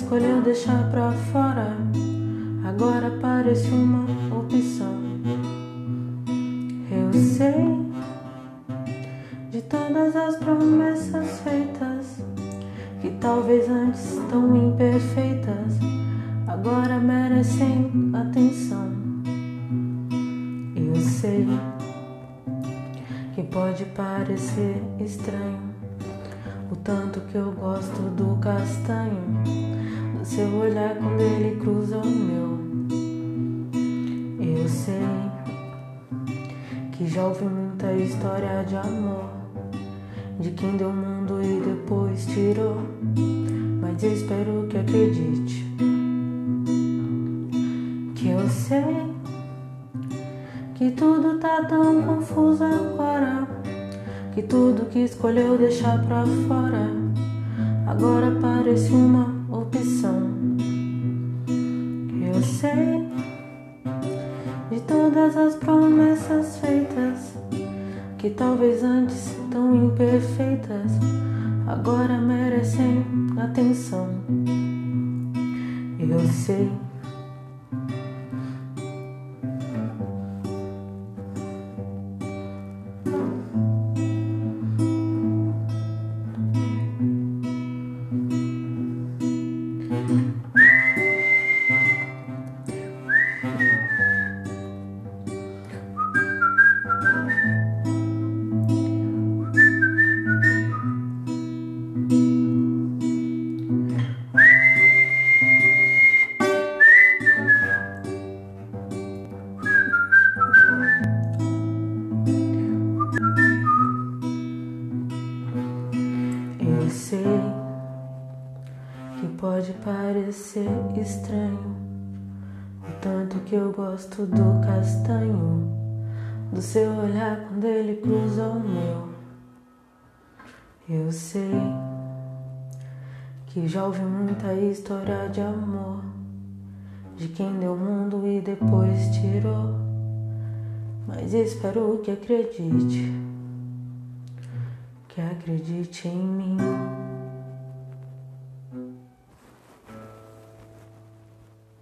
escolheu deixar pra fora agora parece uma opção. Eu sei de todas as promessas feitas que talvez antes tão imperfeitas agora merecem atenção. Eu sei que pode parecer estranho o tanto que eu gosto do castanho, do seu olhar quando ele cruza o meu. Eu sei que já ouvi muita história de amor, de quem deu o mundo e depois tirou, mas eu espero que acredite que eu sei que tudo tá tão confuso agora que tudo que escolheu deixar pra fora agora parece uma opção. Eu sei de todas as promessas feitas que talvez antes tão imperfeitas agora merecem atenção. Eu sei sei que pode parecer estranho o tanto que eu gosto do castanho, do seu olhar quando ele cruza o meu. Eu sei que já ouvi muita história de amor, de quem deu o mundo e depois tirou, mas espero que acredite que acredite em mim.